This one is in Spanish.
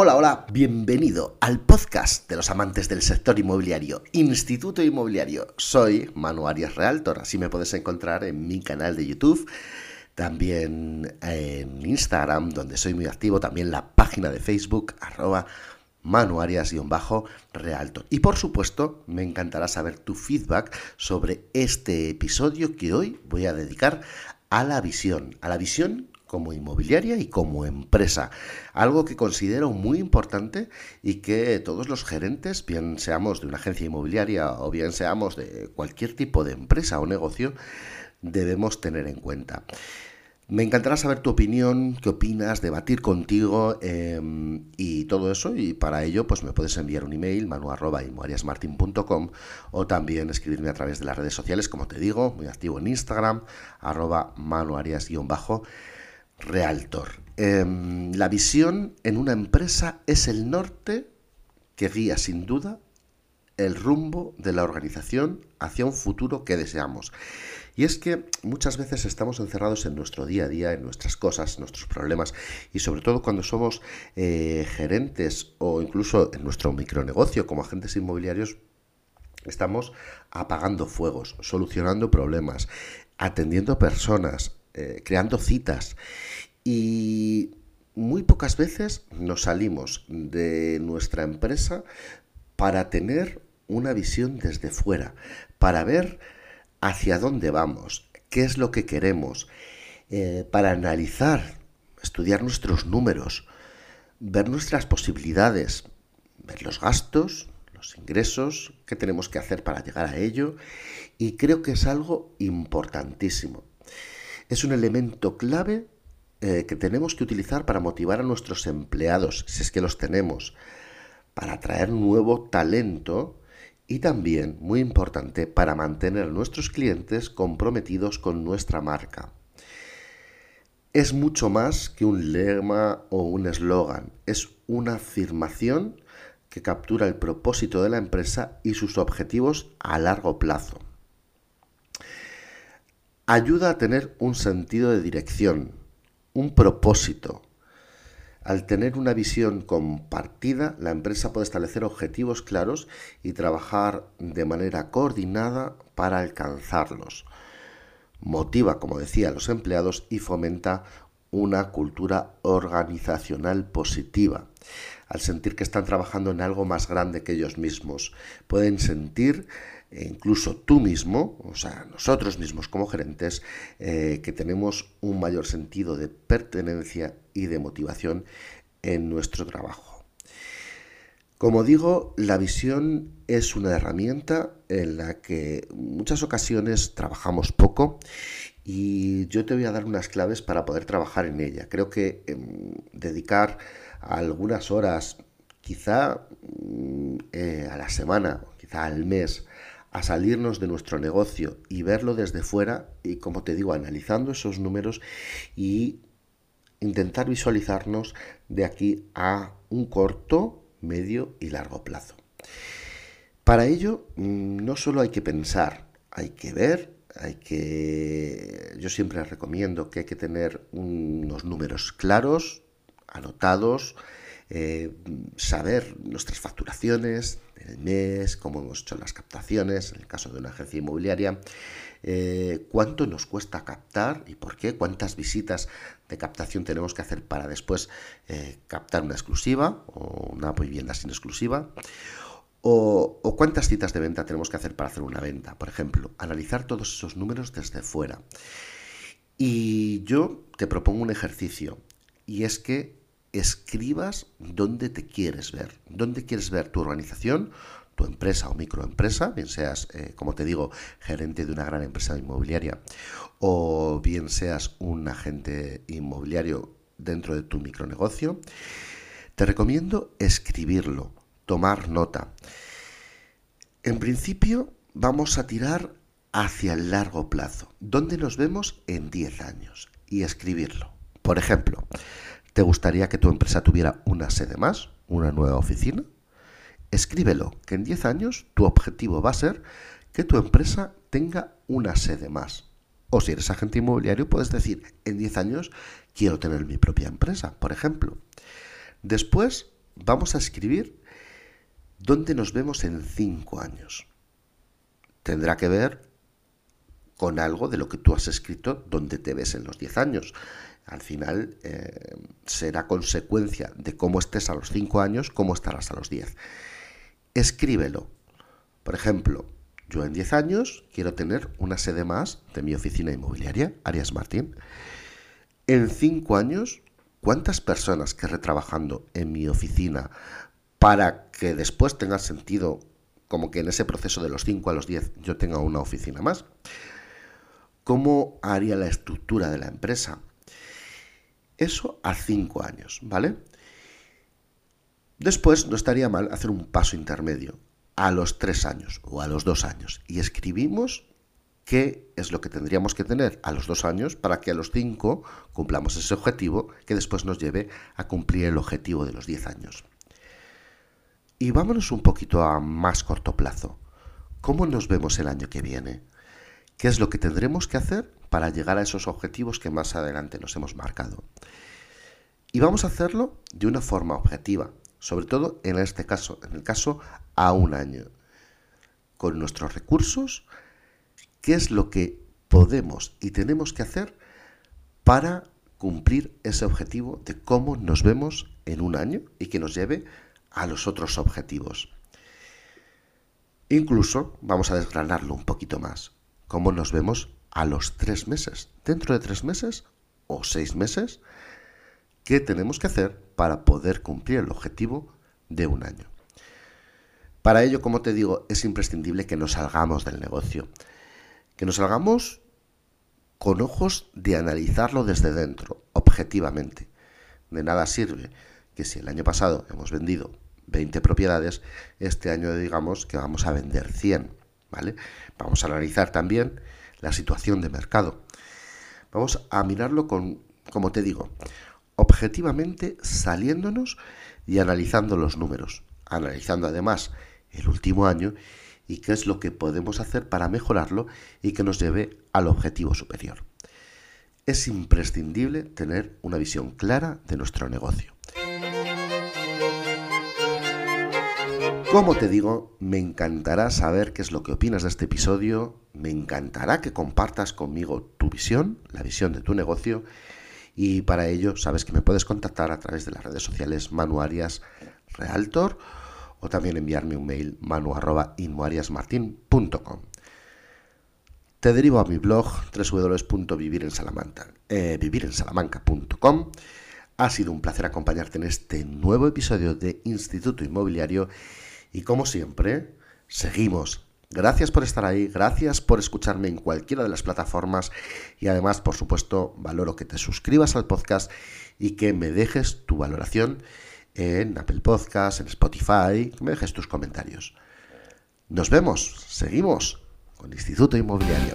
Hola, hola, bienvenido al podcast de los amantes del sector inmobiliario, Instituto Inmobiliario. Soy Manu Arias Realtor, así me puedes encontrar en mi canal de YouTube, también en Instagram, donde soy muy activo, también la página de Facebook, arroba Manu Arias-Realtor. Y por supuesto, me encantará saber tu feedback sobre este episodio que hoy voy a dedicar a la visión, a la visión como inmobiliaria y como empresa. Algo que considero muy importante y que todos los gerentes, bien seamos de una agencia inmobiliaria o bien seamos de cualquier tipo de empresa o negocio, debemos tener en cuenta. Me encantará saber tu opinión, qué opinas, debatir contigo em, y todo eso. Y para ello, pues me puedes enviar un email, manu.imoariasmartin.com o también escribirme a través de las redes sociales, como te digo, muy activo en Instagram, arroba manuarias-bajo Realtor. Em, la visión en una empresa es el norte que guía sin duda el rumbo de la organización hacia un futuro que deseamos. Y es que muchas veces estamos encerrados en nuestro día a día, en nuestras cosas, nuestros problemas, y sobre todo cuando somos eh, gerentes o incluso en nuestro micronegocio como agentes inmobiliarios, estamos apagando fuegos, solucionando problemas, atendiendo personas, eh, creando citas. Y muy pocas veces nos salimos de nuestra empresa para tener una visión desde fuera, para ver hacia dónde vamos, qué es lo que queremos, eh, para analizar, estudiar nuestros números, ver nuestras posibilidades, ver los gastos, los ingresos, qué tenemos que hacer para llegar a ello, y creo que es algo importantísimo es un elemento clave eh, que tenemos que utilizar para motivar a nuestros empleados, si es que los tenemos, para atraer nuevo talento y también, muy importante, para mantener a nuestros clientes comprometidos con nuestra marca. Es mucho más que un lema o un eslogan, es una afirmación que captura el propósito de la empresa y sus objetivos a largo plazo ayuda a tener un sentido de dirección, un propósito. Al tener una visión compartida, la empresa puede establecer objetivos claros y trabajar de manera coordinada para alcanzarlos. Motiva, como decía, a los empleados y fomenta una cultura organizacional positiva. Al sentir que están trabajando en algo más grande que ellos mismos, pueden sentir e incluso tú mismo, o sea, nosotros mismos como gerentes, eh, que tenemos un mayor sentido de pertenencia y de motivación en nuestro trabajo. Como digo, la visión es una herramienta en la que muchas ocasiones trabajamos poco y yo te voy a dar unas claves para poder trabajar en ella. Creo que em, dedicar algunas horas, quizá mm, eh, a la semana, quizá al mes, a salirnos de nuestro negocio y verlo desde fuera y, como te digo, analizando esos números y intentar visualizarnos de aquí a un corto, medio y largo plazo. Para ello, mm, no solo hay que pensar, hay que ver, hay que... Yo siempre recomiendo que hay que tener unos números claros, anotados, eh, saber nuestras facturaciones del mes, cómo hemos hecho las captaciones, en el caso de una agencia inmobiliaria, eh, cuánto nos cuesta captar y por qué, cuántas visitas de captación tenemos que hacer para después eh, captar una exclusiva o una vivienda sin exclusiva. O, o, cuántas citas de venta tenemos que hacer para hacer una venta. Por ejemplo, analizar todos esos números desde fuera. Y yo te propongo un ejercicio, y es que escribas dónde te quieres ver, dónde quieres ver tu organización, tu empresa o microempresa, bien seas, eh, como te digo, gerente de una gran empresa inmobiliaria o bien seas un agente inmobiliario dentro de tu micronegocio, te recomiendo escribirlo, tomar nota. En principio, vamos a tirar hacia el largo plazo. ¿Dónde nos vemos en 10 años? Y escribirlo. Por ejemplo, ¿Te gustaría que tu empresa tuviera una sede más, una nueva oficina? Escríbelo, que en 10 años tu objetivo va a ser que tu empresa tenga una sede más. O si eres agente inmobiliario, puedes decir, en 10 años quiero tener mi propia empresa, por ejemplo. Después vamos a escribir dónde nos vemos en cinco años. Tendrá que ver con algo de lo que tú has escrito dónde te ves en los diez años. Al final eh, será consecuencia de cómo estés a los cinco años, cómo estarás a los diez. Escríbelo. Por ejemplo, yo en 10 años quiero tener una sede más de mi oficina inmobiliaria, Arias Martín. En 5 años, ¿cuántas personas querré trabajando en mi oficina para que después tenga sentido como que en ese proceso de los 5 a los 10 yo tenga una oficina más? ¿Cómo haría la estructura de la empresa? Eso a 5 años, ¿vale? Después no estaría mal hacer un paso intermedio a los 3 años o a los 2 años y escribimos qué es lo que tendríamos que tener a los 2 años para que a los 5 cumplamos ese objetivo que después nos lleve a cumplir el objetivo de los 10 años. Y vámonos un poquito a más corto plazo. ¿Cómo nos vemos el año que viene? ¿Qué es lo que tendremos que hacer para llegar a esos objetivos que más adelante nos hemos marcado? Y vamos a hacerlo de una forma objetiva, sobre todo en este caso, en el caso a un año. Con nuestros recursos, ¿qué es lo que podemos y tenemos que hacer para cumplir ese objetivo de cómo nos vemos en un año y que nos lleve a los otros objetivos? Incluso vamos a desgranarlo un poquito más. ¿Cómo nos vemos a los tres meses? ¿Dentro de tres meses o seis meses? ¿Qué tenemos que hacer para poder cumplir el objetivo de un año? Para ello, como te digo, es imprescindible que nos salgamos del negocio, que nos salgamos con ojos de analizarlo desde dentro, objetivamente. De nada sirve que si el año pasado hemos vendido 20 propiedades, este año digamos que vamos a vender 100, ¿vale? Vamos a analizar también la situación de mercado. Vamos a mirarlo con, como te digo, objetivamente saliéndonos y analizando los números, analizando además el último año y qué es lo que podemos hacer para mejorarlo y que nos lleve al objetivo superior. Es imprescindible tener una visión clara de nuestro negocio. Como te digo, me encantará saber qué es lo que opinas de este episodio, me encantará que compartas conmigo tu visión, la visión de tu negocio y para ello sabes que me puedes contactar a través de las redes sociales Manuarias Realtor o también enviarme un mail manu.inmoariasmartin.com. Te derivo a mi blog www.vivirensalamanca.com. Eh, ha sido un placer acompañarte en este nuevo episodio de Instituto Inmobiliario y como siempre, seguimos Gracias por estar ahí, gracias por escucharme en cualquiera de las plataformas y además, por supuesto, valoro que te suscribas al podcast y que me dejes tu valoración en Apple Podcast, en Spotify, que me dejes tus comentarios. Nos vemos, seguimos con Instituto Inmobiliario.